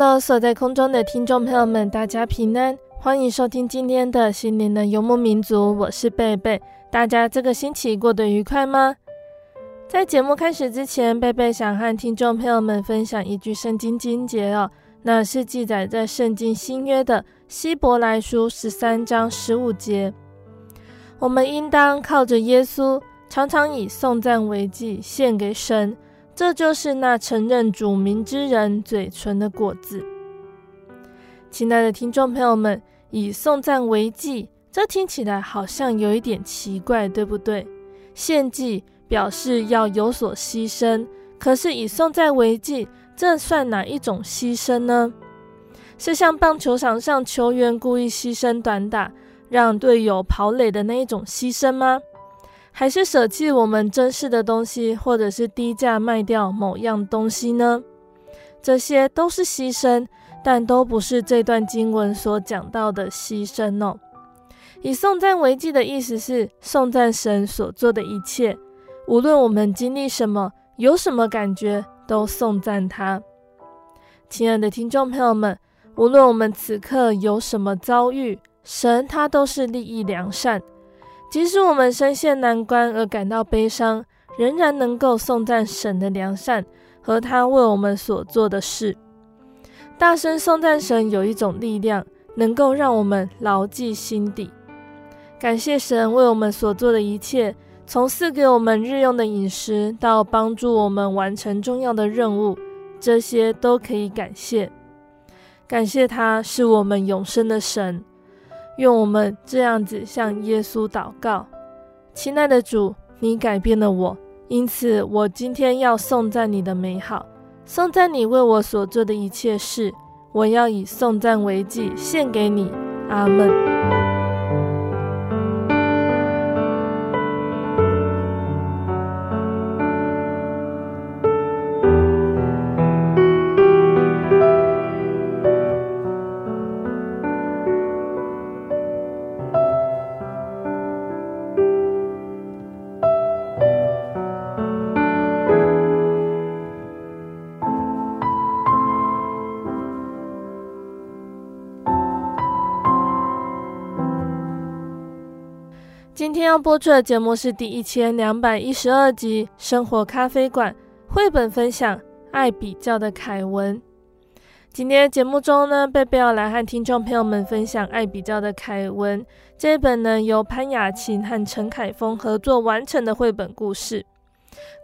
哈喽，所在空中的听众朋友们，大家平安，欢迎收听今天的心灵的游牧民族，我是贝贝。大家这个星期过得愉快吗？在节目开始之前，贝贝想和听众朋友们分享一句圣经经节哦，那是记载在圣经新约的希伯来书十三章十五节。我们应当靠着耶稣，常常以颂赞为祭献给神。这就是那承认主名之人嘴唇的果子。亲爱的听众朋友们，以送赞为祭，这听起来好像有一点奇怪，对不对？献祭表示要有所牺牲，可是以送赞为祭，这算哪一种牺牲呢？是像棒球场上球员故意牺牲短打，让队友跑垒的那一种牺牲吗？还是舍弃我们珍视的东西，或者是低价卖掉某样东西呢？这些都是牺牲，但都不是这段经文所讲到的牺牲哦。以颂赞为祭的意思是颂赞神所做的一切，无论我们经历什么，有什么感觉，都颂赞他。亲爱的听众朋友们，无论我们此刻有什么遭遇，神他都是利益良善。即使我们深陷难关而感到悲伤，仍然能够颂赞神的良善和他为我们所做的事。大声颂赞神有一种力量，能够让我们牢记心底。感谢神为我们所做的一切，从赐给我们日用的饮食，到帮助我们完成重要的任务，这些都可以感谢。感谢他是我们永生的神。愿我们这样子向耶稣祷告，亲爱的主，你改变了我，因此我今天要颂赞你的美好，颂赞你为我所做的一切事，我要以颂赞为祭献给你。阿门。要播出的节目是第一千两百一十二集《生活咖啡馆》绘本分享《爱比较的凯文》。今天的节目中呢，贝贝要来和听众朋友们分享《爱比较的凯文》这一本呢，由潘雅琴和陈凯峰合作完成的绘本故事。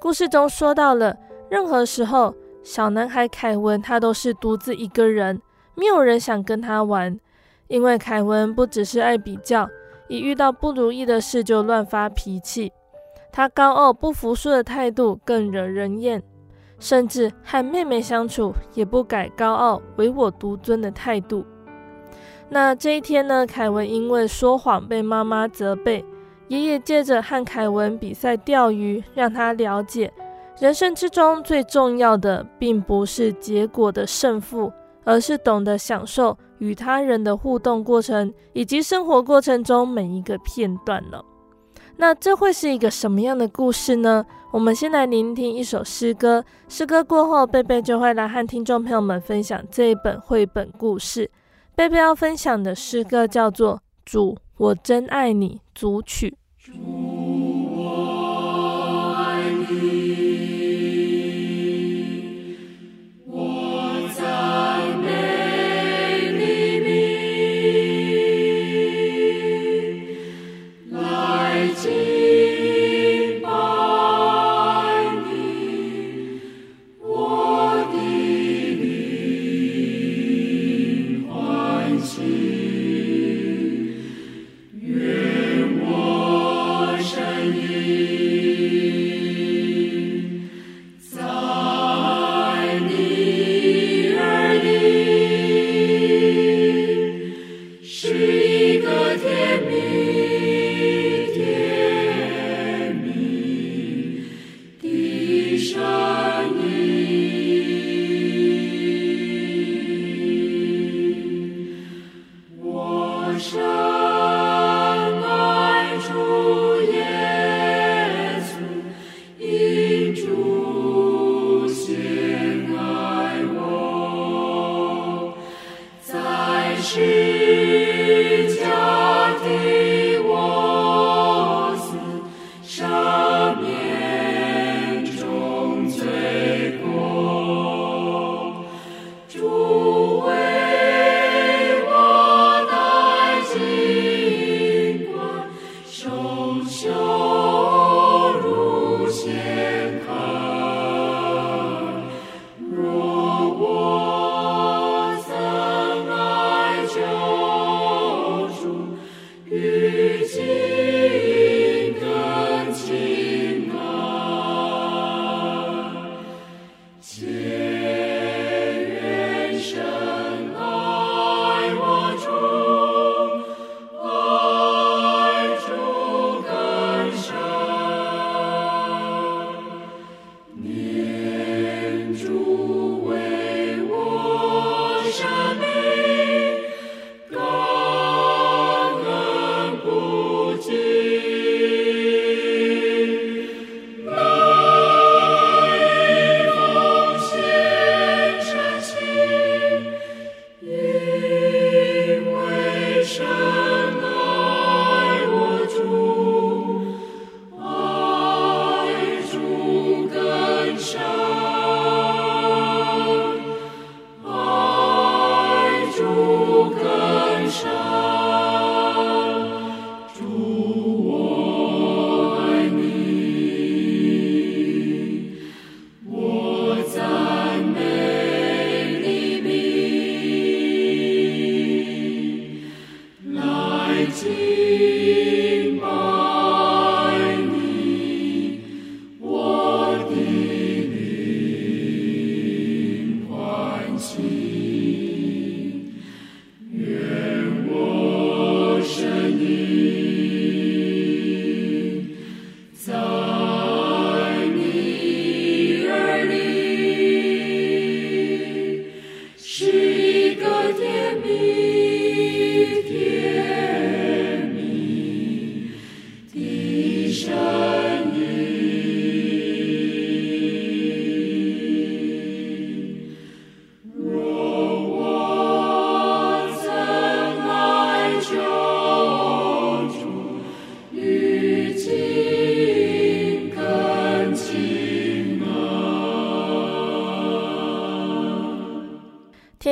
故事中说到了，任何时候，小男孩凯文他都是独自一个人，没有人想跟他玩，因为凯文不只是爱比较。一遇到不如意的事就乱发脾气，他高傲不服输的态度更惹人厌，甚至和妹妹相处也不改高傲唯我独尊的态度。那这一天呢，凯文因为说谎被妈妈责备，爷爷借着和凯文比赛钓鱼，让他了解人生之中最重要的并不是结果的胜负，而是懂得享受。与他人的互动过程，以及生活过程中每一个片段了。那这会是一个什么样的故事呢？我们先来聆听一首诗歌，诗歌过后，贝贝就会来和听众朋友们分享这一本绘本故事。贝贝要分享的诗歌叫做《主，我真爱你》组曲。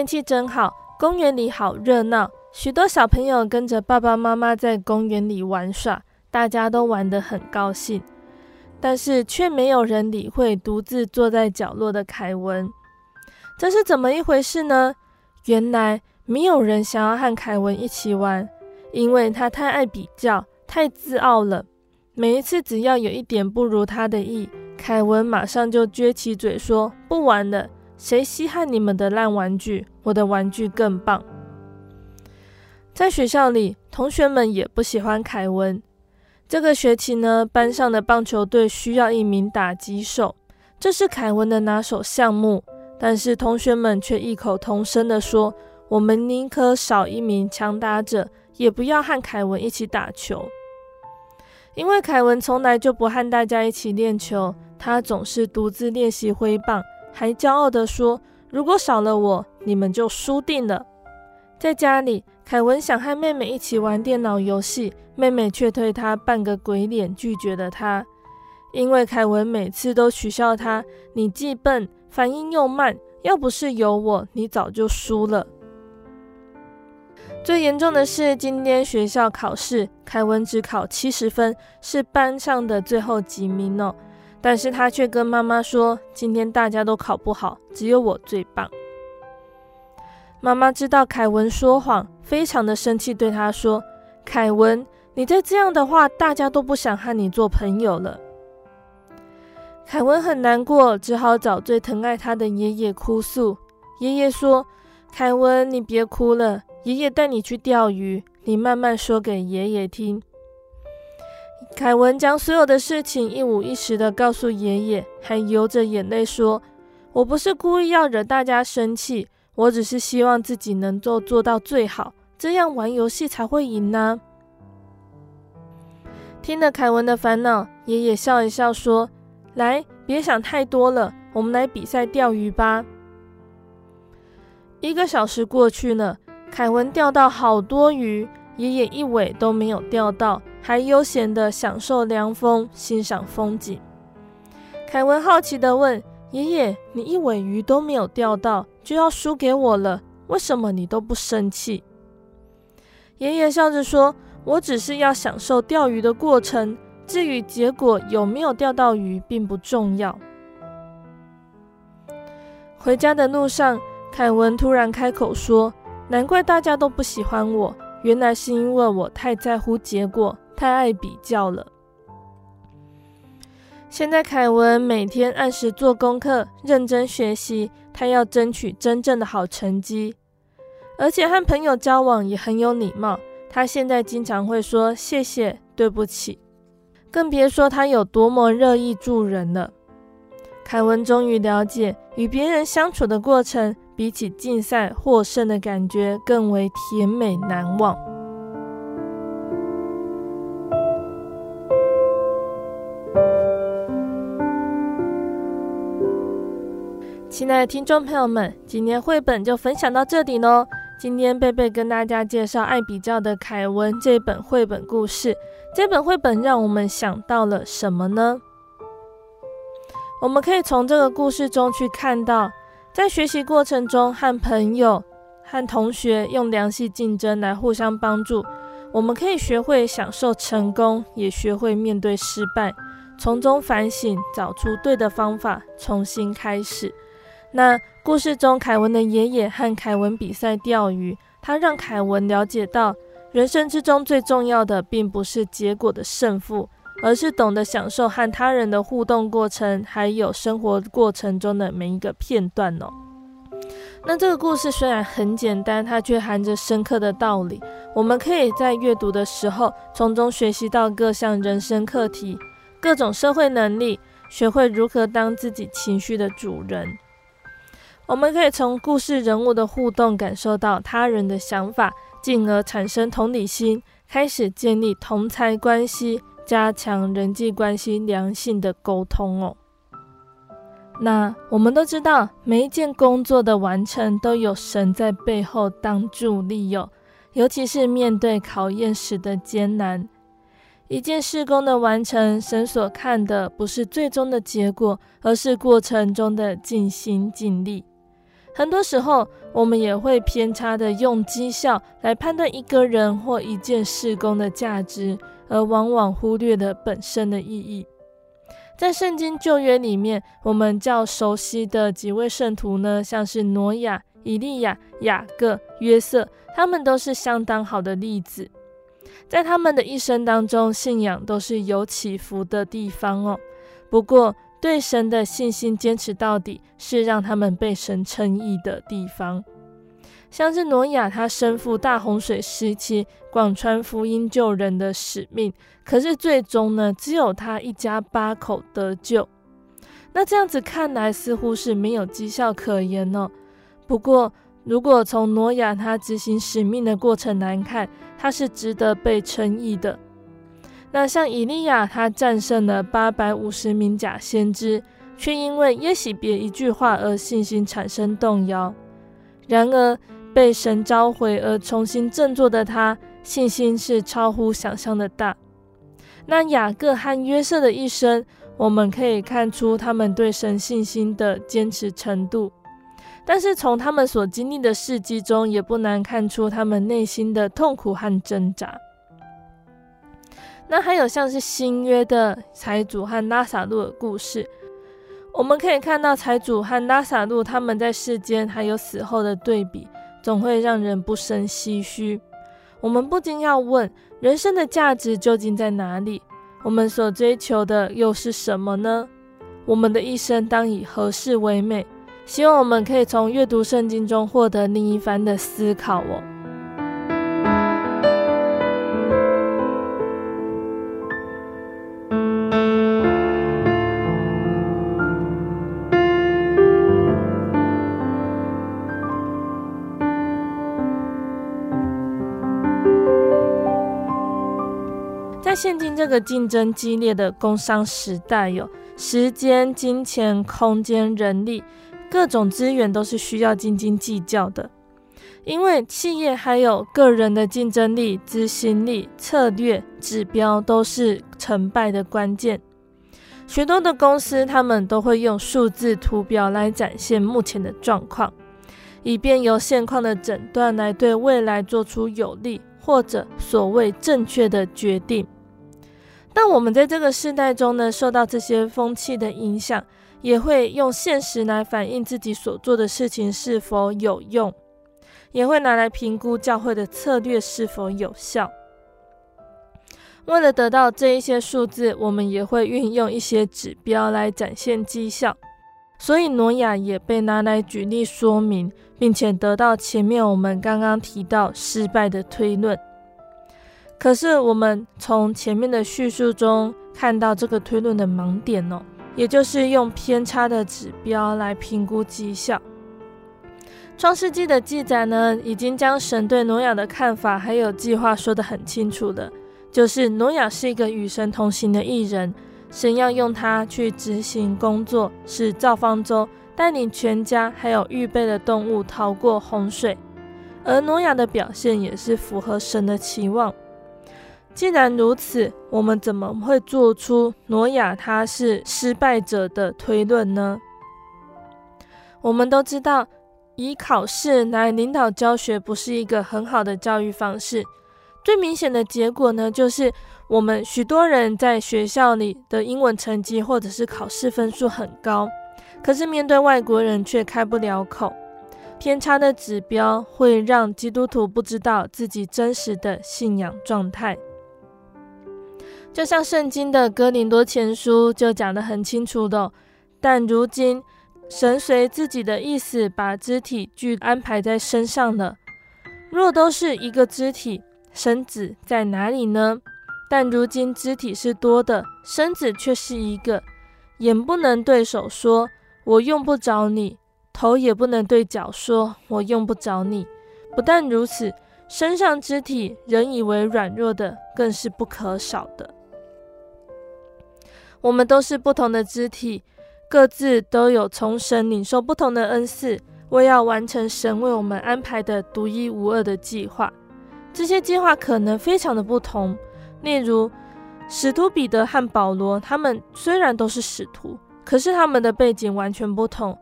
天气真好，公园里好热闹，许多小朋友跟着爸爸妈妈在公园里玩耍，大家都玩得很高兴。但是却没有人理会独自坐在角落的凯文，这是怎么一回事呢？原来没有人想要和凯文一起玩，因为他太爱比较，太自傲了。每一次只要有一点不如他的意，凯文马上就撅起嘴说：“不玩了。”谁稀罕你们的烂玩具？我的玩具更棒。在学校里，同学们也不喜欢凯文。这个学期呢，班上的棒球队需要一名打击手，这是凯文的拿手项目。但是同学们却异口同声地说：“我们宁可少一名强打者，也不要和凯文一起打球。”因为凯文从来就不和大家一起练球，他总是独自练习挥棒，还骄傲地说：“如果少了我，你们就输定了。”在家里，凯文想和妹妹一起玩电脑游戏，妹妹却对他扮个鬼脸，拒绝了他。因为凯文每次都取笑他：“你既笨，反应又慢，要不是有我，你早就输了。”最严重的是，今天学校考试，凯文只考七十分，是班上的最后几名哦。但是他却跟妈妈说，今天大家都考不好，只有我最棒。妈妈知道凯文说谎，非常的生气，对他说：“凯文，你再这样的话，大家都不想和你做朋友了。”凯文很难过，只好找最疼爱他的爷爷哭诉。爷爷说：“凯文，你别哭了。”爷爷带你去钓鱼，你慢慢说给爷爷听。凯文将所有的事情一五一十地告诉爷爷，还流着眼泪说：“我不是故意要惹大家生气，我只是希望自己能够做到最好，这样玩游戏才会赢呢。”听了凯文的烦恼，爷爷笑一笑说：“来，别想太多了，我们来比赛钓鱼吧。”一个小时过去了。凯文钓到好多鱼，爷爷一尾都没有钓到，还悠闲地享受凉风，欣赏风景。凯文好奇地问爷爷：“你一尾鱼都没有钓到，就要输给我了，为什么你都不生气？”爷爷笑着说：“我只是要享受钓鱼的过程，至于结果有没有钓到鱼，并不重要。”回家的路上，凯文突然开口说。难怪大家都不喜欢我，原来是因为我太在乎结果，太爱比较了。现在凯文每天按时做功课，认真学习，他要争取真正的好成绩，而且和朋友交往也很有礼貌。他现在经常会说谢谢、对不起，更别说他有多么乐意助人了。凯文终于了解，与别人相处的过程，比起竞赛获胜的感觉更为甜美难忘。亲爱的听众朋友们，今天绘本就分享到这里喽。今天贝贝跟大家介绍爱比较的凯文这本绘本故事。这本绘本让我们想到了什么呢？我们可以从这个故事中去看到。在学习过程中，和朋友、和同学用良性竞争来互相帮助，我们可以学会享受成功，也学会面对失败，从中反省，找出对的方法，重新开始。那故事中，凯文的爷爷和凯文比赛钓鱼，他让凯文了解到，人生之中最重要的，并不是结果的胜负。而是懂得享受和他人的互动过程，还有生活过程中的每一个片段哦。那这个故事虽然很简单，它却含着深刻的道理。我们可以在阅读的时候，从中学习到各项人生课题、各种社会能力，学会如何当自己情绪的主人。我们可以从故事人物的互动，感受到他人的想法，进而产生同理心，开始建立同侪关系。加强人际关系良性的沟通哦。那我们都知道，每一件工作的完成都有神在背后当助力哦。尤其是面对考验时的艰难，一件事工的完成，神所看的不是最终的结果，而是过程中的尽心尽力。很多时候，我们也会偏差的用绩效来判断一个人或一件事工的价值。而往往忽略了本身的意义。在圣经旧约里面，我们较熟悉的几位圣徒呢，像是挪亚、以利亚、雅各、约瑟，他们都是相当好的例子。在他们的一生当中，信仰都是有起伏的地方哦。不过，对神的信心坚持到底，是让他们被神称义的地方。像是挪亚，他身负大洪水时期广传福音救人的使命，可是最终呢，只有他一家八口得救。那这样子看来，似乎是没有绩效可言呢、哦。不过，如果从挪亚他执行使命的过程来看，他是值得被称义的。那像以利亚，他战胜了八百五十名假先知，却因为耶洗别一句话而信心产生动摇。然而被神召回而重新振作的他，信心是超乎想象的大。那雅各和约瑟的一生，我们可以看出他们对神信心的坚持程度，但是从他们所经历的事迹中，也不难看出他们内心的痛苦和挣扎。那还有像是新约的财主和拉撒路的故事，我们可以看到财主和拉撒路他们在世间还有死后的对比，总会让人不胜唏嘘。我们不禁要问：人生的价值究竟在哪里？我们所追求的又是什么呢？我们的一生当以何事为美？希望我们可以从阅读圣经中获得另一番的思考哦。现今这个竞争激烈的工商时代，有时间、金钱、空间、人力，各种资源都是需要斤斤计较的。因为企业还有个人的竞争力、执行力、策略、指标都是成败的关键。许多的公司，他们都会用数字图表来展现目前的状况，以便由现况的诊断来对未来做出有利或者所谓正确的决定。但我们在这个世代中呢，受到这些风气的影响，也会用现实来反映自己所做的事情是否有用，也会拿来评估教会的策略是否有效。为了得到这一些数字，我们也会运用一些指标来展现绩效。所以挪亚也被拿来举例说明，并且得到前面我们刚刚提到失败的推论。可是，我们从前面的叙述中看到这个推论的盲点哦，也就是用偏差的指标来评估绩效。创世纪的记载呢，已经将神对挪亚的看法还有计划说得很清楚了，就是挪亚是一个与神同行的艺人，神要用他去执行工作，是造方舟，带领全家还有预备的动物逃过洪水，而挪亚的表现也是符合神的期望。既然如此，我们怎么会做出挪亚他是失败者的推论呢？我们都知道，以考试来领导教学不是一个很好的教育方式。最明显的结果呢，就是我们许多人在学校里的英文成绩或者是考试分数很高，可是面对外国人却开不了口。偏差的指标会让基督徒不知道自己真实的信仰状态。就像圣经的哥林多前书就讲得很清楚的，但如今神随自己的意思把肢体俱安排在身上了。若都是一个肢体，身子在哪里呢？但如今肢体是多的，身子却是一个。眼不能对手说：“我用不着你。”头也不能对脚说：“我用不着你。”不但如此，身上肢体人以为软弱的，更是不可少的。我们都是不同的肢体，各自都有从神领受不同的恩赐，为要完成神为我们安排的独一无二的计划。这些计划可能非常的不同，例如使徒彼得和保罗，他们虽然都是使徒，可是他们的背景完全不同。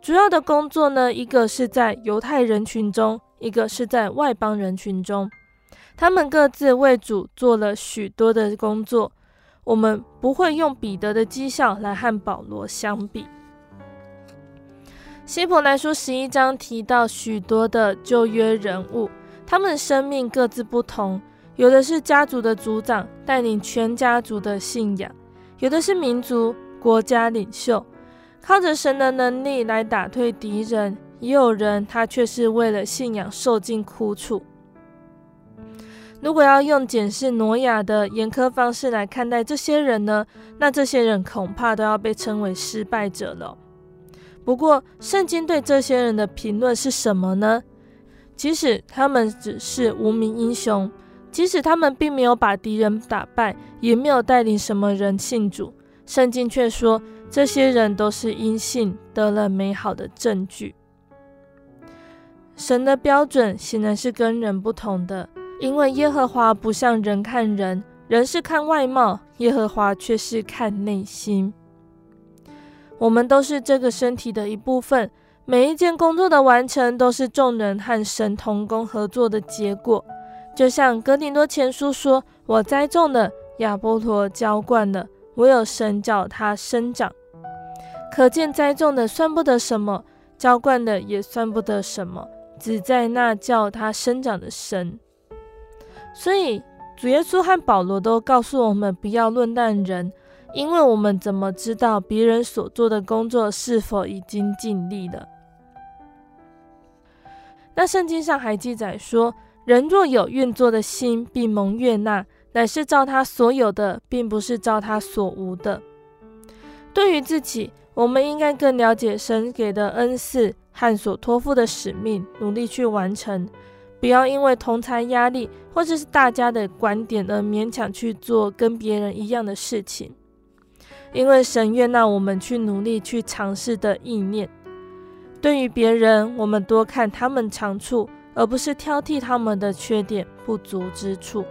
主要的工作呢，一个是在犹太人群中，一个是在外邦人群中，他们各自为主做了许多的工作。我们不会用彼得的绩效来和保罗相比。希伯来书十一章提到许多的旧约人物，他们的生命各自不同，有的是家族的族长，带领全家族的信仰；有的是民族、国家领袖，靠着神的能力来打退敌人；也有人他却是为了信仰受尽苦楚。如果要用检视挪亚的严苛方式来看待这些人呢，那这些人恐怕都要被称为失败者了。不过，圣经对这些人的评论是什么呢？即使他们只是无名英雄，即使他们并没有把敌人打败，也没有带领什么人信主，圣经却说这些人都是因信得了美好的证据。神的标准显然是跟人不同的，因为耶和华不像人看人，人是看外貌，耶和华却是看内心。我们都是这个身体的一部分，每一件工作的完成都是众人和神同工合作的结果。就像格林多前书说：“我栽种了，亚波罗浇灌了，唯有神叫它生长。”可见栽种的算不得什么，浇灌的也算不得什么，只在那叫它生长的神。所以主耶稣和保罗都告诉我们，不要论断人，因为我们怎么知道别人所做的工作是否已经尽力了？那圣经上还记载说。人若有愿作的心，必蒙悦纳，乃是照他所有的，并不是照他所无的。对于自己，我们应该更了解神给的恩赐和所托付的使命，努力去完成，不要因为同侪压力或者是大家的观点而勉强去做跟别人一样的事情。因为神悦纳我们去努力去尝试的意念。对于别人，我们多看他们长处。而不是挑剔他们的缺点不足之处。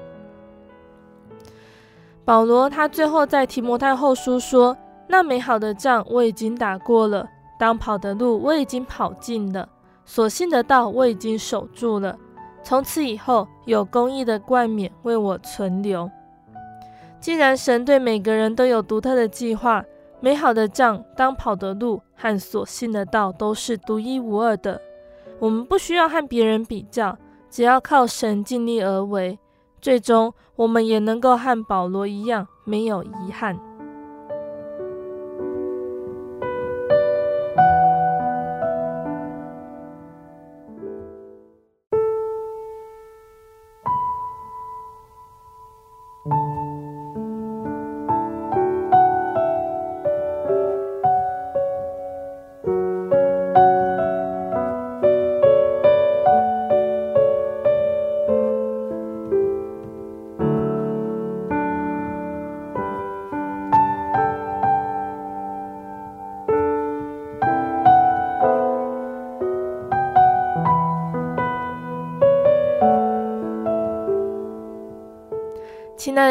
保罗他最后在提摩太后书说：“那美好的仗我已经打过了，当跑的路我已经跑尽了，所信的道我已经守住了。从此以后，有公义的冠冕为我存留。”既然神对每个人都有独特的计划，美好的仗、当跑的路和所信的道都是独一无二的。我们不需要和别人比较，只要靠神尽力而为，最终我们也能够和保罗一样，没有遗憾。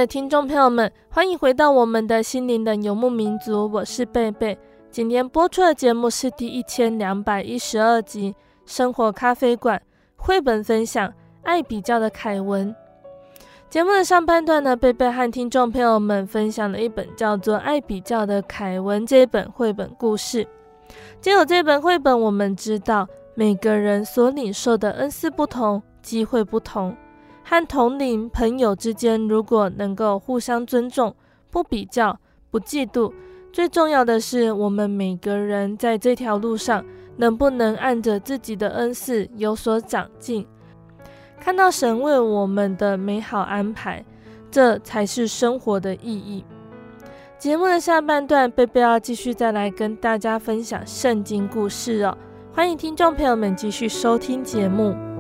听众朋友们，欢迎回到我们的心灵的游牧民族，我是贝贝。今天播出的节目是第一千两百一十二集《生活咖啡馆》绘本分享《爱比较的凯文》。节目的上半段呢，贝贝和听众朋友们分享了一本叫做《爱比较的凯文》这本绘本故事。借由这本绘本，我们知道每个人所领受的恩赐不同，机会不同。和同龄朋友之间，如果能够互相尊重、不比较、不嫉妒，最重要的是，我们每个人在这条路上能不能按着自己的恩赐有所长进，看到神为我们的美好安排，这才是生活的意义。节目的下半段，贝贝要继续再来跟大家分享圣经故事哦，欢迎听众朋友们继续收听节目。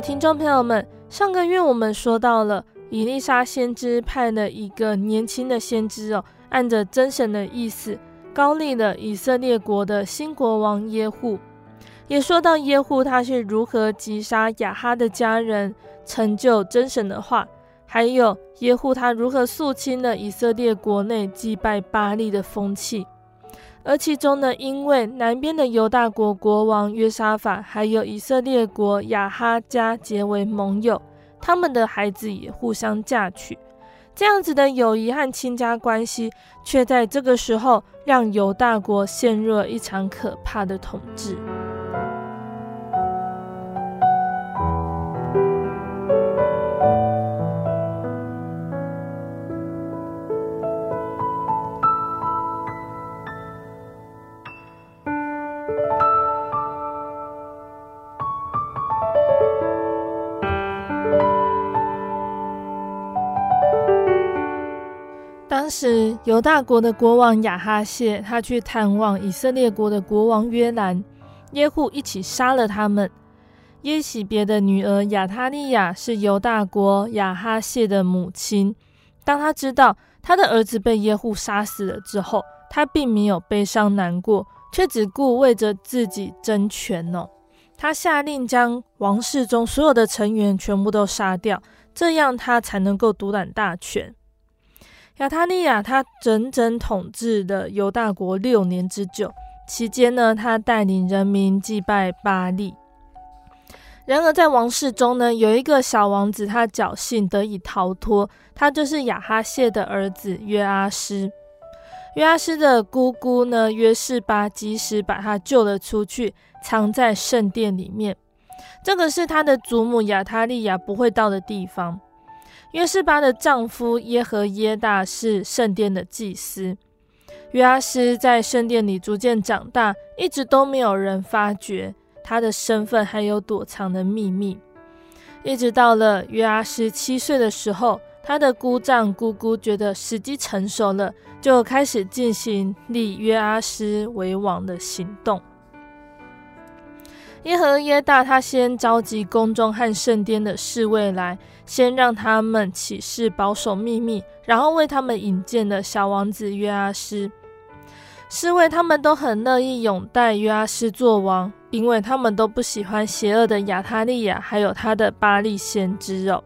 听众朋友们，上个月我们说到了以利沙先知派了一个年轻的先知哦，按着真神的意思，高立了以色列国的新国王耶户。也说到耶户他是如何击杀亚哈的家人，成就真神的话，还有耶户他如何肃清了以色列国内祭拜巴力的风气。而其中呢，因为南边的犹大国国王约沙法，还有以色列国亚哈家结为盟友，他们的孩子也互相嫁娶，这样子的友谊和亲家关系，却在这个时候让犹大国陷入了一场可怕的统治。当时犹大国的国王亚哈谢，他去探望以色列国的国王约兰，耶户一起杀了他们。耶喜别的女儿亚他利亚是犹大国亚哈谢的母亲。当他知道他的儿子被耶户杀死了之后，他并没有悲伤难过，却只顾为着自己争权哦。他下令将王室中所有的成员全部都杀掉，这样他才能够独揽大权。亚他利亚他整整统治了犹大国六年之久，期间呢，他带领人民祭拜巴力。然而，在王室中呢，有一个小王子，他侥幸得以逃脱，他就是亚哈谢的儿子约阿施。约阿斯的姑姑呢，约示巴及时把他救了出去，藏在圣殿里面。这个是他的祖母亚他利亚不会到的地方。约示巴的丈夫耶和耶大是圣殿的祭司。约阿斯在圣殿里逐渐长大，一直都没有人发觉。他的身份还有躲藏的秘密，一直到了约阿斯七岁的时候，他的姑丈姑姑觉得时机成熟了，就开始进行立约阿斯为王的行动。耶和耶大他先召集宫中和圣殿的侍卫来，先让他们起誓保守秘密，然后为他们引荐了小王子约阿斯。侍卫他们都很乐意拥戴约阿斯做王。因为他们都不喜欢邪恶的亚他利雅，还有他的巴力先知哦。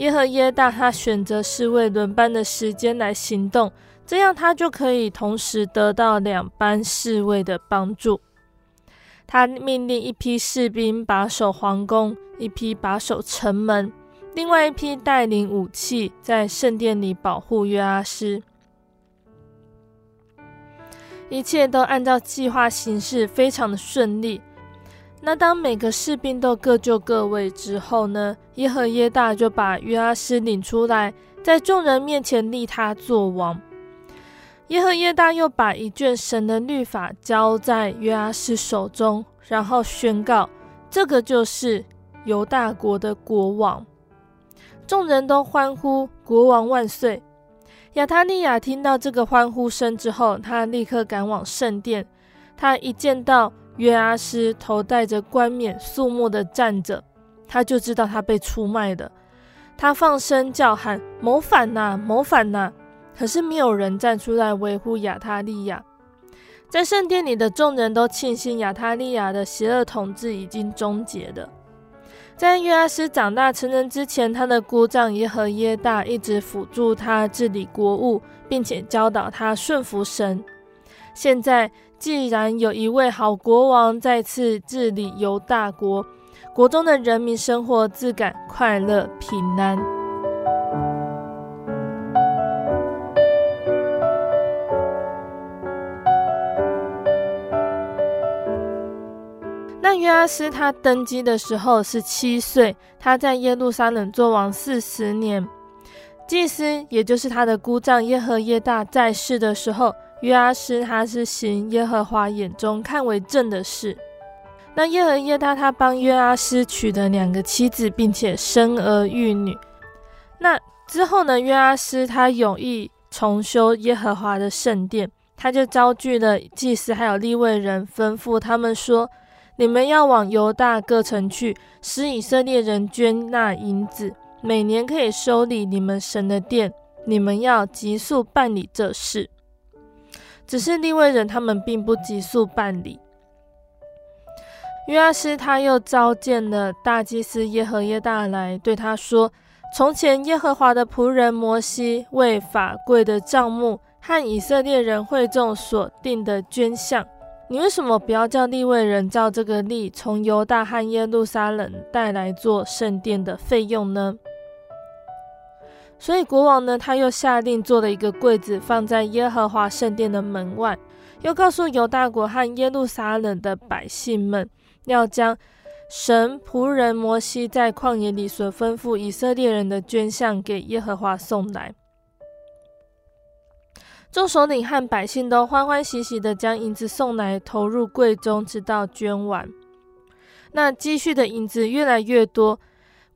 耶和耶大他选择侍卫轮班的时间来行动，这样他就可以同时得到两班侍卫的帮助。他命令一批士兵把守皇宫，一批把守城门，另外一批带领武器在圣殿里保护约阿施。一切都按照计划行事，非常的顺利。那当每个士兵都各就各位之后呢，耶和耶大就把约阿施领出来，在众人面前立他做王。耶和耶大又把一卷神的律法交在约阿施手中，然后宣告：这个就是犹大国的国王。众人都欢呼：国王万岁！亚他利亚听到这个欢呼声之后，他立刻赶往圣殿。他一见到约阿施头戴着冠冕，肃穆地站着，他就知道他被出卖了。他放声叫喊：“谋反呐，谋反呐！”可是没有人站出来维护亚他利亚。在圣殿里的众人都庆幸亚他利亚的邪恶统治已经终结了。在约阿施长大成人之前，他的姑丈耶和耶大一直辅助他治理国务，并且教导他顺服神。现在既然有一位好国王再次治理犹大国，国中的人民生活自感快乐平安。那约阿斯他登基的时候是七岁，他在耶路撒冷做王四十年。祭司也就是他的姑丈耶和耶大在世的时候，约阿施他是行耶和华眼中看为正的事。那耶和耶大他帮约阿施娶了两个妻子，并且生儿育女。那之后呢，约阿施他有意重修耶和华的圣殿，他就召聚了祭司还有利未人，吩咐他们说。你们要往犹大各城去，使以色列人捐纳银子，每年可以修理你们神的殿。你们要急速办理这事。只是利位人他们并不急速办理。约阿施他又召见了大祭司耶和耶大来，对他说：从前耶和华的仆人摩西为法柜的帐幕和以色列人会众所定的捐项。你为什么不要叫利位人照这个例，从犹大和耶路撒冷带来做圣殿的费用呢？所以国王呢，他又下令做了一个柜子，放在耶和华圣殿的门外，又告诉犹大国和耶路撒冷的百姓们，要将神仆人摩西在旷野里所吩咐以色列人的捐项给耶和华送来。众首领和百姓都欢欢喜喜地将银子送来，投入柜中，直到捐完。那积蓄的银子越来越多，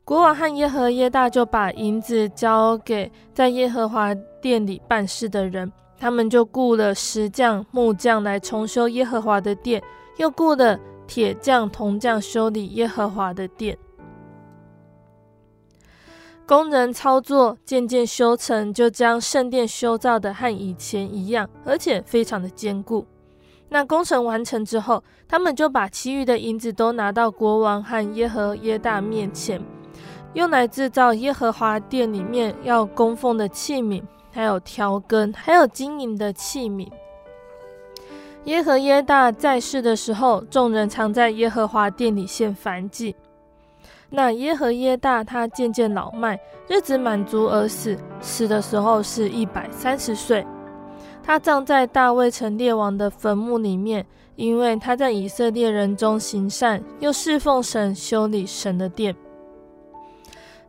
国王和耶和耶大就把银子交给在耶和华殿里办事的人，他们就雇了石匠、木匠来重修耶和华的殿，又雇了铁匠、铜匠修理耶和华的殿。工人操作渐渐修成，就将圣殿修造的和以前一样，而且非常的坚固。那工程完成之后，他们就把其余的银子都拿到国王和耶和耶大面前，用来制造耶和华殿里面要供奉的器皿，还有调羹，还有金银的器皿。耶和耶大在世的时候，众人常在耶和华殿里献燔祭。那耶和耶大他渐渐老迈，日子满足而死，死的时候是一百三十岁。他葬在大卫城列王的坟墓里面，因为他在以色列人中行善，又侍奉神，修理神的殿。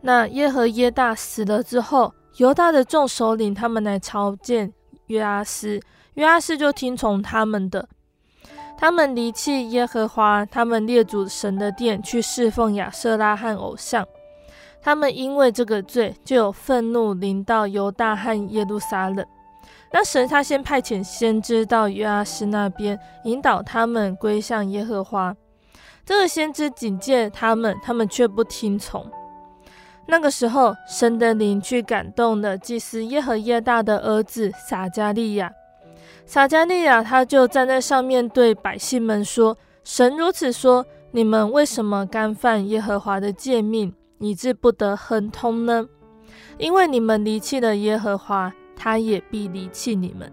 那耶和耶大死了之后，犹大的众首领他们来朝见约阿斯，约阿斯就听从他们的。他们离弃耶和华，他们列祖神的殿，去侍奉亚瑟拉和偶像。他们因为这个罪，就有愤怒临到犹大和耶路撒冷。那神他先派遣先知到约阿斯那边，引导他们归向耶和华。这个先知警戒他们，他们却不听从。那个时候，神的灵去感动了祭司耶和耶大的儿子撒迦利亚。撒迦利亚他就站在上面对百姓们说：“神如此说，你们为什么干犯耶和华的诫命，以致不得亨通呢？因为你们离弃了耶和华，他也必离弃你们。”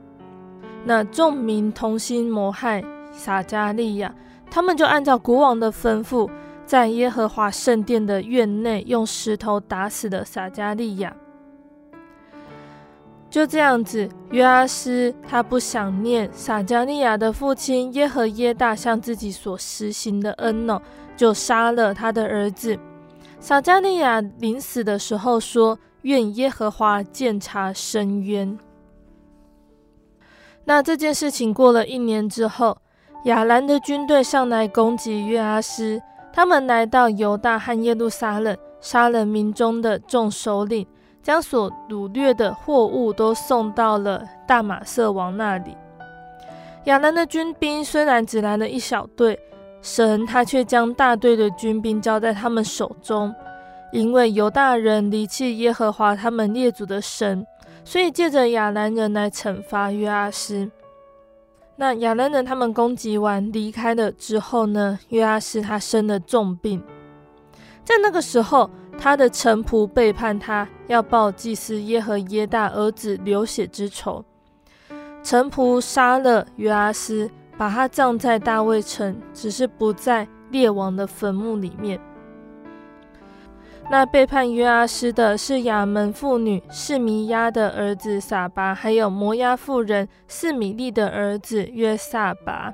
那众民同心谋害撒迦利亚，他们就按照国王的吩咐，在耶和华圣殿的院内用石头打死的撒迦利亚。就这样子，约阿斯他不想念撒迦利亚的父亲耶和耶大向自己所实行的恩哦，就杀了他的儿子。撒迦利亚临死的时候说：“愿耶和华鉴察伸冤。”那这件事情过了一年之后，亚兰的军队上来攻击约阿斯，他们来到犹大和耶路撒冷，杀了民中的众首领。将所掳掠的货物都送到了大马色王那里。亚兰的军兵虽然只来了一小队，神他却将大队的军兵交在他们手中，因为犹大人离弃耶和华他们列祖的神，所以借着亚兰人来惩罚约阿施。那亚兰人他们攻击完离开了之后呢，约阿斯他生了重病，在那个时候。他的臣仆背叛他，要报祭司耶和耶大儿子流血之仇。臣仆杀了约阿斯，把他葬在大卫城，只是不在列王的坟墓里面。那背叛约阿施的是亚门妇女示米亚的儿子撒巴，还有摩押妇人示米利的儿子约撒巴。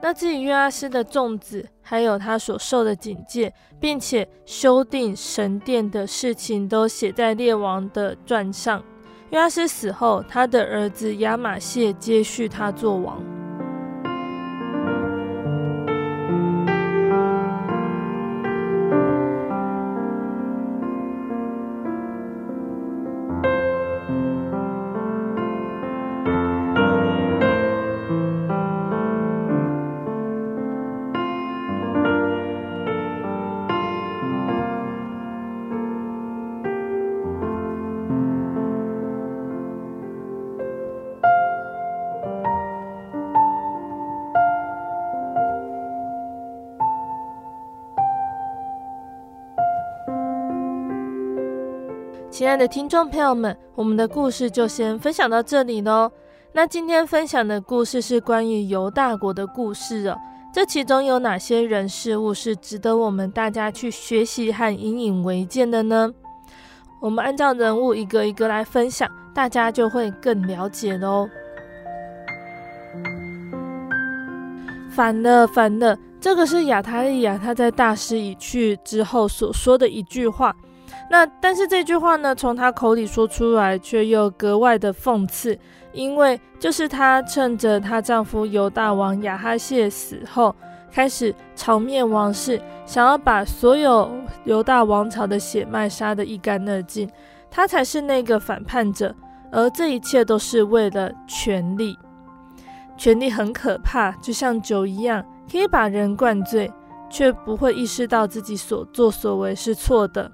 那至于约阿施的众子，还有他所受的警戒，并且修订神殿的事情，都写在列王的传上。约阿施死后，他的儿子亚玛谢接续他做王。亲爱的听众朋友们，我们的故事就先分享到这里喽。那今天分享的故事是关于犹大国的故事哦。这其中有哪些人事物是值得我们大家去学习和引以为鉴的呢？我们按照人物一个一个来分享，大家就会更了解喽。反了，反了，这个是亚他利雅他在大势已去之后所说的一句话。那但是这句话呢，从她口里说出来，却又格外的讽刺，因为就是她趁着她丈夫犹大王亚哈谢死后，开始朝灭王室，想要把所有犹大王朝的血脉杀得一干二净。他才是那个反叛者，而这一切都是为了权力。权力很可怕，就像酒一样，可以把人灌醉，却不会意识到自己所作所为是错的。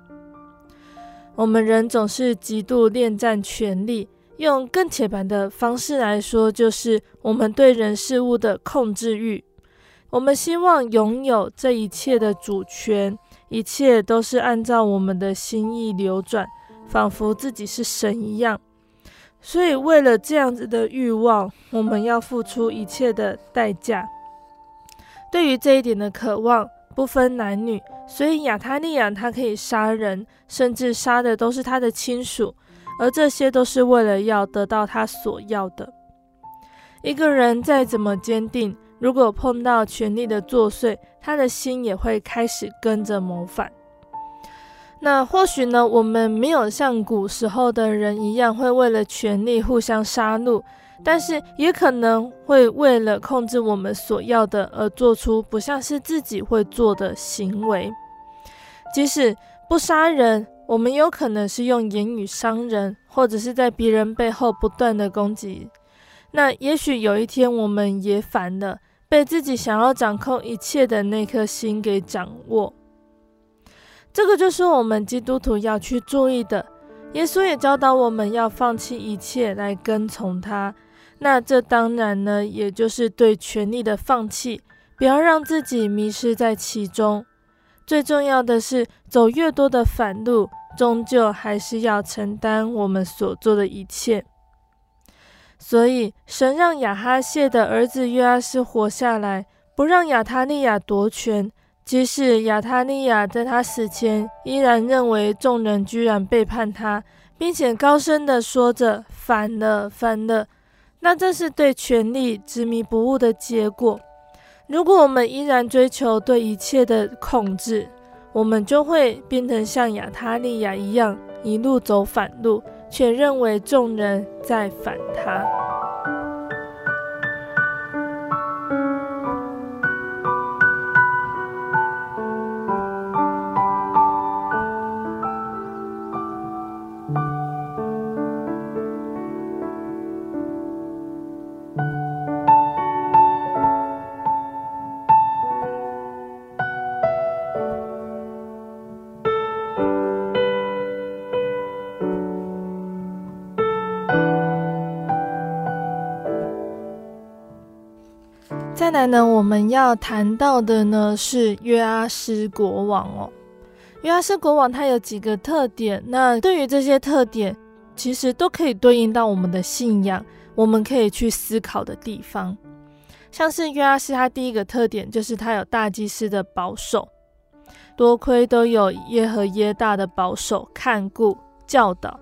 我们人总是极度恋战权力，用更铁板的方式来说，就是我们对人事物的控制欲。我们希望拥有这一切的主权，一切都是按照我们的心意流转，仿佛自己是神一样。所以，为了这样子的欲望，我们要付出一切的代价。对于这一点的渴望，不分男女，所以亚他利雅他可以杀人，甚至杀的都是他的亲属，而这些都是为了要得到他所要的。一个人再怎么坚定，如果碰到权力的作祟，他的心也会开始跟着谋反。那或许呢，我们没有像古时候的人一样，会为了权力互相杀戮，但是也可能会为了控制我们所要的而做出不像是自己会做的行为。即使不杀人，我们有可能是用言语伤人，或者是在别人背后不断的攻击。那也许有一天，我们也反了。被自己想要掌控一切的那颗心给掌握，这个就是我们基督徒要去注意的。耶稣也教导我们要放弃一切来跟从他。那这当然呢，也就是对权力的放弃，不要让自己迷失在其中。最重要的是，走越多的反路，终究还是要承担我们所做的一切。所以，神让亚哈谢的儿子约阿斯活下来，不让亚他利亚夺权。即使亚他利亚在他死前依然认为众人居然背叛他，并且高声地说着“反了，反了”，那这是对权力执迷不悟的结果。如果我们依然追求对一切的控制，我们就会变成像亚塔利亚一样，一路走反路。却认为众人在反他。再来呢，我们要谈到的呢是约阿施国王哦。约阿施国王他有几个特点，那对于这些特点，其实都可以对应到我们的信仰，我们可以去思考的地方。像是约阿施他第一个特点就是他有大祭司的保守，多亏都有耶和耶大的保守看顾教导。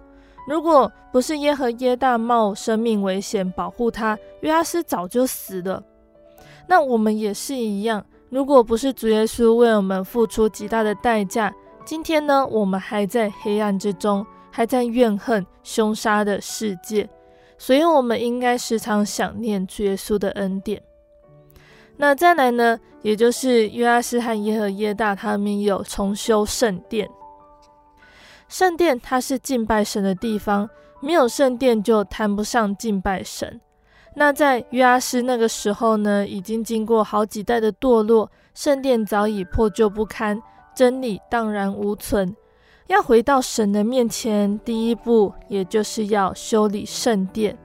如果不是耶和耶大冒生命危险保护他，约阿施早就死了。那我们也是一样，如果不是主耶稣为我们付出极大的代价，今天呢，我们还在黑暗之中，还在怨恨凶杀的世界，所以我们应该时常想念主耶稣的恩典。那再来呢，也就是约阿施和耶和耶大他们有重修圣殿，圣殿它是敬拜神的地方，没有圣殿就谈不上敬拜神。那在约阿施那个时候呢，已经经过好几代的堕落，圣殿早已破旧不堪，真理荡然无存。要回到神的面前，第一步也就是要修理圣殿。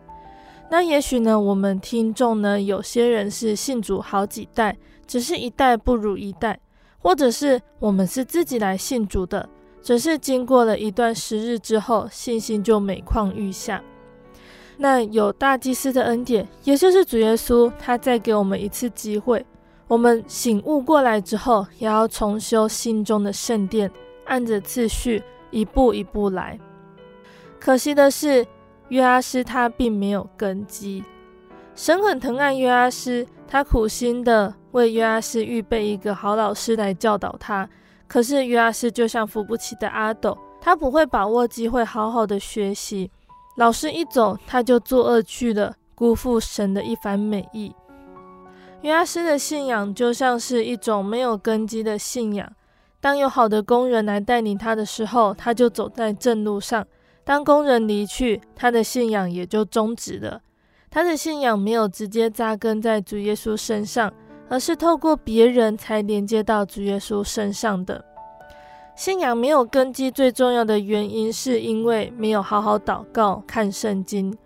那也许呢，我们听众呢，有些人是信主好几代，只是一代不如一代，或者是我们是自己来信主的，只是经过了一段时日之后，信心就每况愈下。那有大祭司的恩典，也就是主耶稣，他再给我们一次机会，我们醒悟过来之后，也要重修心中的圣殿，按着次序一步一步来。可惜的是，约阿施他并没有根基。神很疼爱约阿施，他苦心的为约阿施预备一个好老师来教导他。可是约阿施就像扶不起的阿斗，他不会把握机会好好的学习。老师一走，他就作恶去了，辜负神的一番美意。约阿施的信仰就像是一种没有根基的信仰。当有好的工人来带领他的时候，他就走在正路上；当工人离去，他的信仰也就终止了。他的信仰没有直接扎根在主耶稣身上，而是透过别人才连接到主耶稣身上的。信仰没有根基，最重要的原因是因为没有好好祷告、看圣经。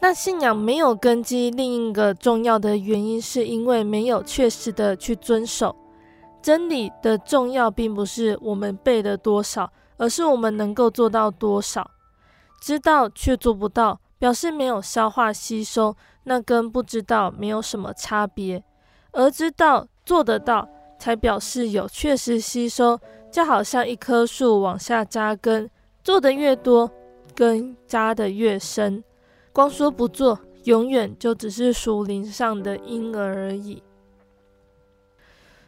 那信仰没有根基，另一个重要的原因是因为没有确实的去遵守真理的重要，并不是我们背了多少，而是我们能够做到多少。知道却做不到，表示没有消化吸收，那跟不知道没有什么差别。而知道做得到，才表示有确实吸收，就好像一棵树往下扎根，做的越多，根扎得越深。光说不做，永远就只是树林上的婴儿而已。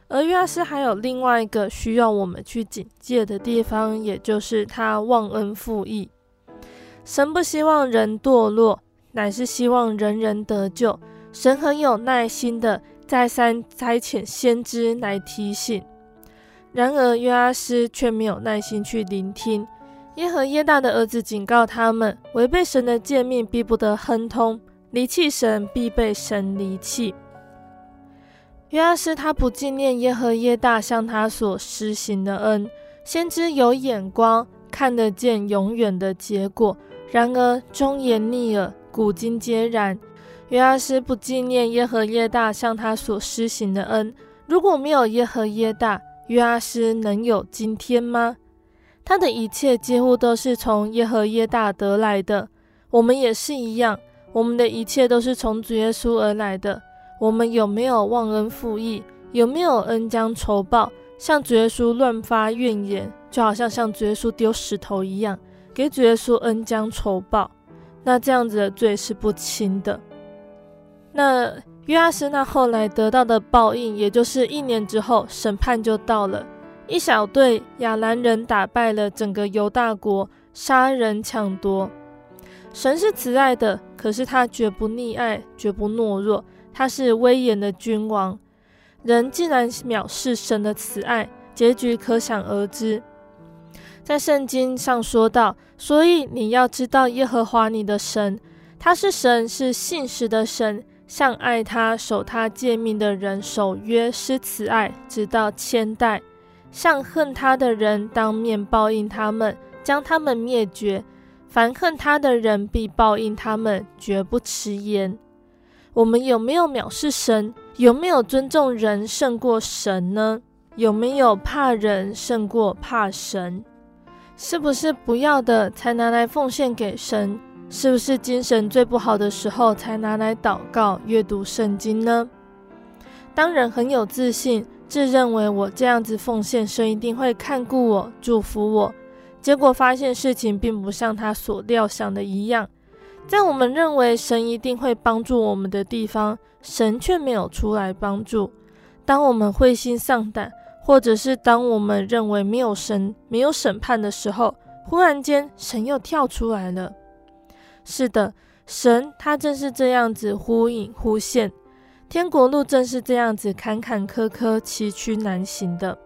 而约阿施还有另外一个需要我们去警戒的地方，也就是他忘恩负义。神不希望人堕落，乃是希望人人得救。神很有耐心的再三差遣先知来提醒，然而约阿施却没有耐心去聆听。耶和耶大的儿子警告他们：违背神的诫命，必不得亨通；离弃神，必被神离弃。约阿施他不纪念耶和耶大向他所施行的恩，先知有眼光，看得见永远的结果。然而忠言逆耳，古今皆然。约阿施不纪念耶和耶大向他所施行的恩。如果没有耶和耶大，约阿施能有今天吗？他的一切几乎都是从耶和耶大得来的，我们也是一样，我们的一切都是从主耶稣而来的。我们有没有忘恩负义？有没有恩将仇报？向主耶稣乱发怨言，就好像向主耶稣丢石头一样，给主耶稣恩将仇报。那这样子的罪是不轻的。那约阿施那后来得到的报应，也就是一年之后，审判就到了。一小队亚兰人打败了整个犹大国，杀人抢夺。神是慈爱的，可是他绝不溺爱，绝不懦弱。他是威严的君王。人竟然藐视神的慈爱，结局可想而知。在圣经上说道：「所以你要知道耶和华你的神，他是神，是信实的神，向爱他、守他诫命的人守约施慈爱，直到千代。向恨他的人当面报应他们，将他们灭绝；凡恨他的人必报应他们，绝不迟延。我们有没有藐视神？有没有尊重人胜过神呢？有没有怕人胜过怕神？是不是不要的才拿来奉献给神？是不是精神最不好的时候才拿来祷告、阅读圣经呢？当人很有自信。自认为我这样子奉献，神一定会看顾我、祝福我。结果发现事情并不像他所料想的一样，在我们认为神一定会帮助我们的地方，神却没有出来帮助。当我们灰心丧胆，或者是当我们认为没有神、没有审判的时候，忽然间神又跳出来了。是的，神他正是这样子忽隐忽现。天国路正是这样子坎坎坷坷、崎岖难行的。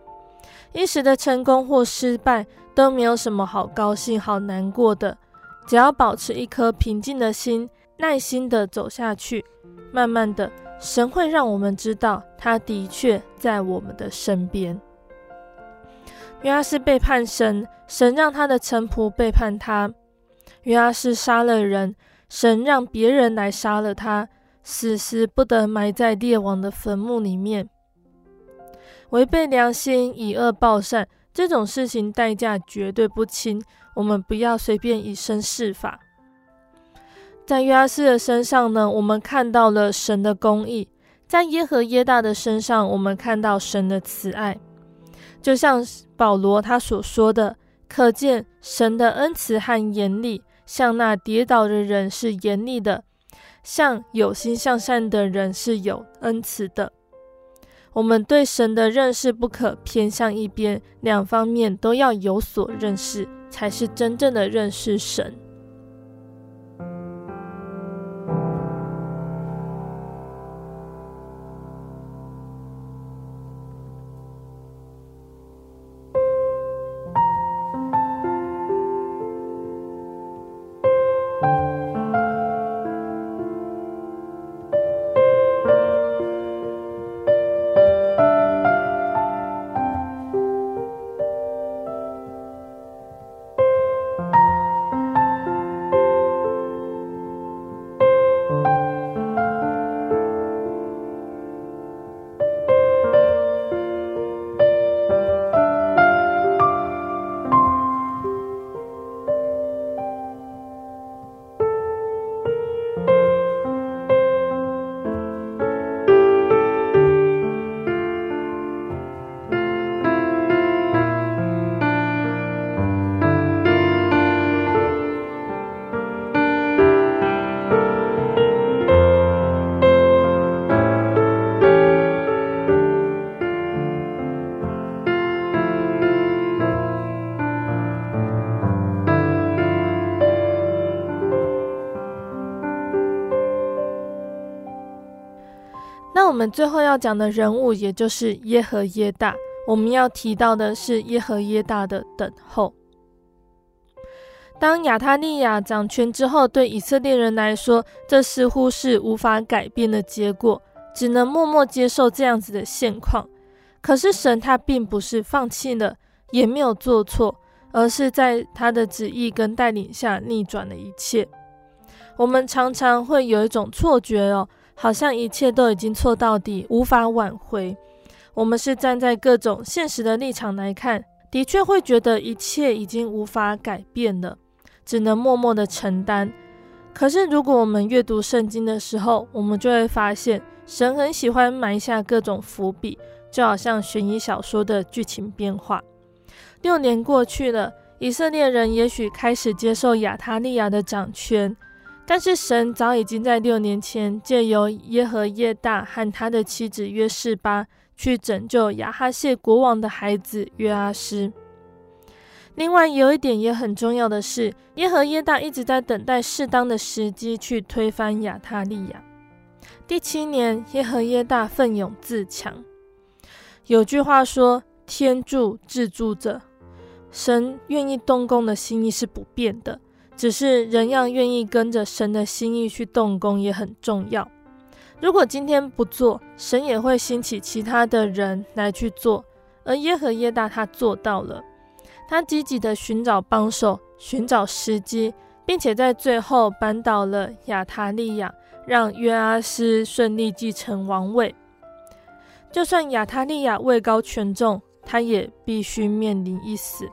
一时的成功或失败都没有什么好高兴、好难过的。只要保持一颗平静的心，耐心的走下去，慢慢的，神会让我们知道，他的确在我们的身边。原来是背叛神，神让他的臣仆背叛他。约阿斯杀了人，神让别人来杀了他。死时不得埋在列王的坟墓里面，违背良心、以恶报善，这种事情代价绝对不轻。我们不要随便以身试法。在约阿斯的身上呢，我们看到了神的公义；在耶和耶大的身上，我们看到神的慈爱。就像保罗他所说的，可见神的恩慈和严厉，向那跌倒的人是严厉的。向有心向善的人是有恩慈的。我们对神的认识不可偏向一边，两方面都要有所认识，才是真正的认识神。们最后要讲的人物，也就是耶和耶大，我们要提到的是耶和耶大的等候。当亚他利亚掌权之后，对以色列人来说，这似乎是无法改变的结果，只能默默接受这样子的现况。可是神他并不是放弃了，也没有做错，而是在他的旨意跟带领下逆转了一切。我们常常会有一种错觉哦，好像一切都已经错到底，无法挽回。我们是站在各种现实的立场来看，的确会觉得一切已经无法改变了。只能默默的承担。可是，如果我们阅读圣经的时候，我们就会发现，神很喜欢埋下各种伏笔，就好像悬疑小说的剧情变化。六年过去了，以色列人也许开始接受亚他利亚的掌权，但是神早已经在六年前借由耶和耶大和他的妻子约示巴去拯救亚哈谢国王的孩子约阿施。另外有一点也很重要的是，耶和耶大一直在等待适当的时机去推翻亚他利亚。第七年，耶和耶大奋勇自强。有句话说：“天助自助者。”神愿意动工的心意是不变的，只是人要愿意跟着神的心意去动工也很重要。如果今天不做，神也会兴起其他的人来去做，而耶和耶大他做到了。他积极的寻找帮手，寻找时机，并且在最后扳倒了亚他利亚，让约阿斯顺利继承王位。就算亚他利亚位高权重，他也必须面临一死。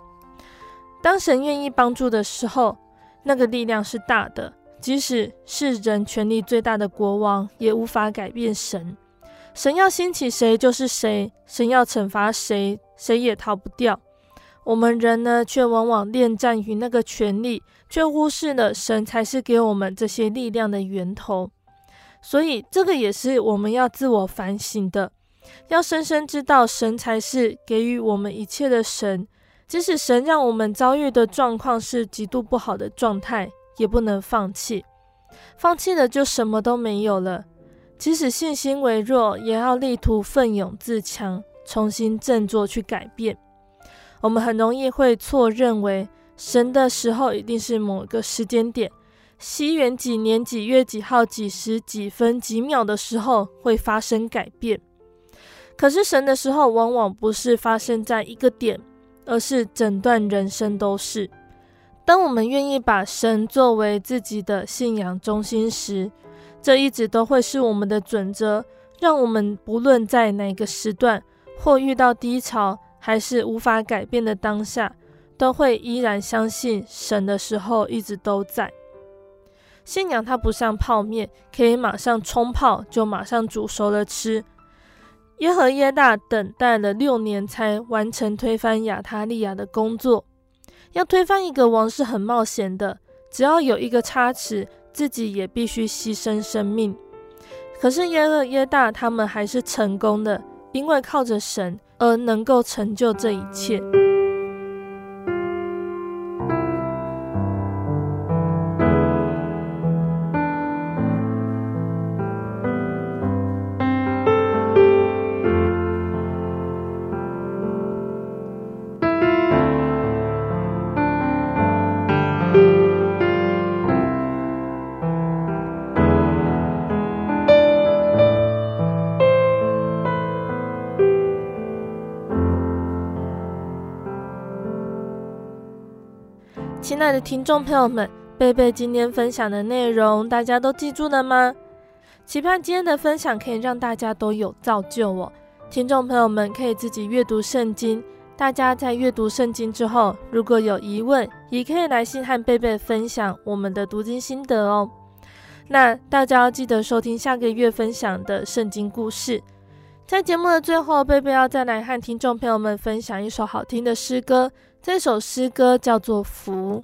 当神愿意帮助的时候，那个力量是大的，即使是人权力最大的国王，也无法改变神。神要兴起谁就是谁，神要惩罚谁，谁也逃不掉。我们人呢，却往往恋战于那个权力，却忽视了神才是给我们这些力量的源头。所以，这个也是我们要自我反省的，要深深知道神才是给予我们一切的神。即使神让我们遭遇的状况是极度不好的状态，也不能放弃。放弃了就什么都没有了。即使信心微弱，也要力图奋勇自强，重新振作去改变。我们很容易会错认为神的时候一定是某个时间点，西元几年几月几号几时几分几秒的时候会发生改变。可是神的时候往往不是发生在一个点，而是整段人生都是。当我们愿意把神作为自己的信仰中心时，这一直都会是我们的准则，让我们不论在哪个时段或遇到低潮。还是无法改变的当下，都会依然相信神的时候一直都在。信仰它不像泡面，可以马上冲泡就马上煮熟了吃。耶和耶大等待了六年才完成推翻亚他利亚的工作。要推翻一个王是很冒险的，只要有一个差池，自己也必须牺牲生命。可是耶和耶大他们还是成功的，因为靠着神。而能够成就这一切。亲爱的听众朋友们，贝贝今天分享的内容，大家都记住了吗？期盼今天的分享可以让大家都有造就哦。听众朋友们可以自己阅读圣经，大家在阅读圣经之后，如果有疑问，也可以来信和贝贝分享我们的读经心得哦。那大家要记得收听下个月分享的圣经故事。在节目的最后，贝贝要再来和听众朋友们分享一首好听的诗歌，这首诗歌叫做《福》。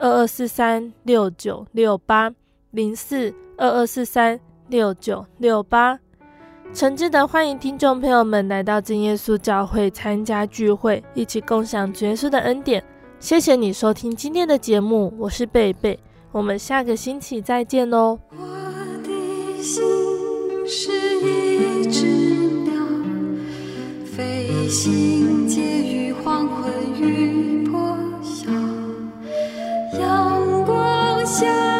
二二四三六九六八零四二二四三六九六八，诚挚的欢迎听众朋友们来到真耶稣教会参加聚会，一起共享主耶稣的恩典。谢谢你收听今天的节目，我是贝贝，我们下个星期再见哦。我的心是一只鸟，飞行介于的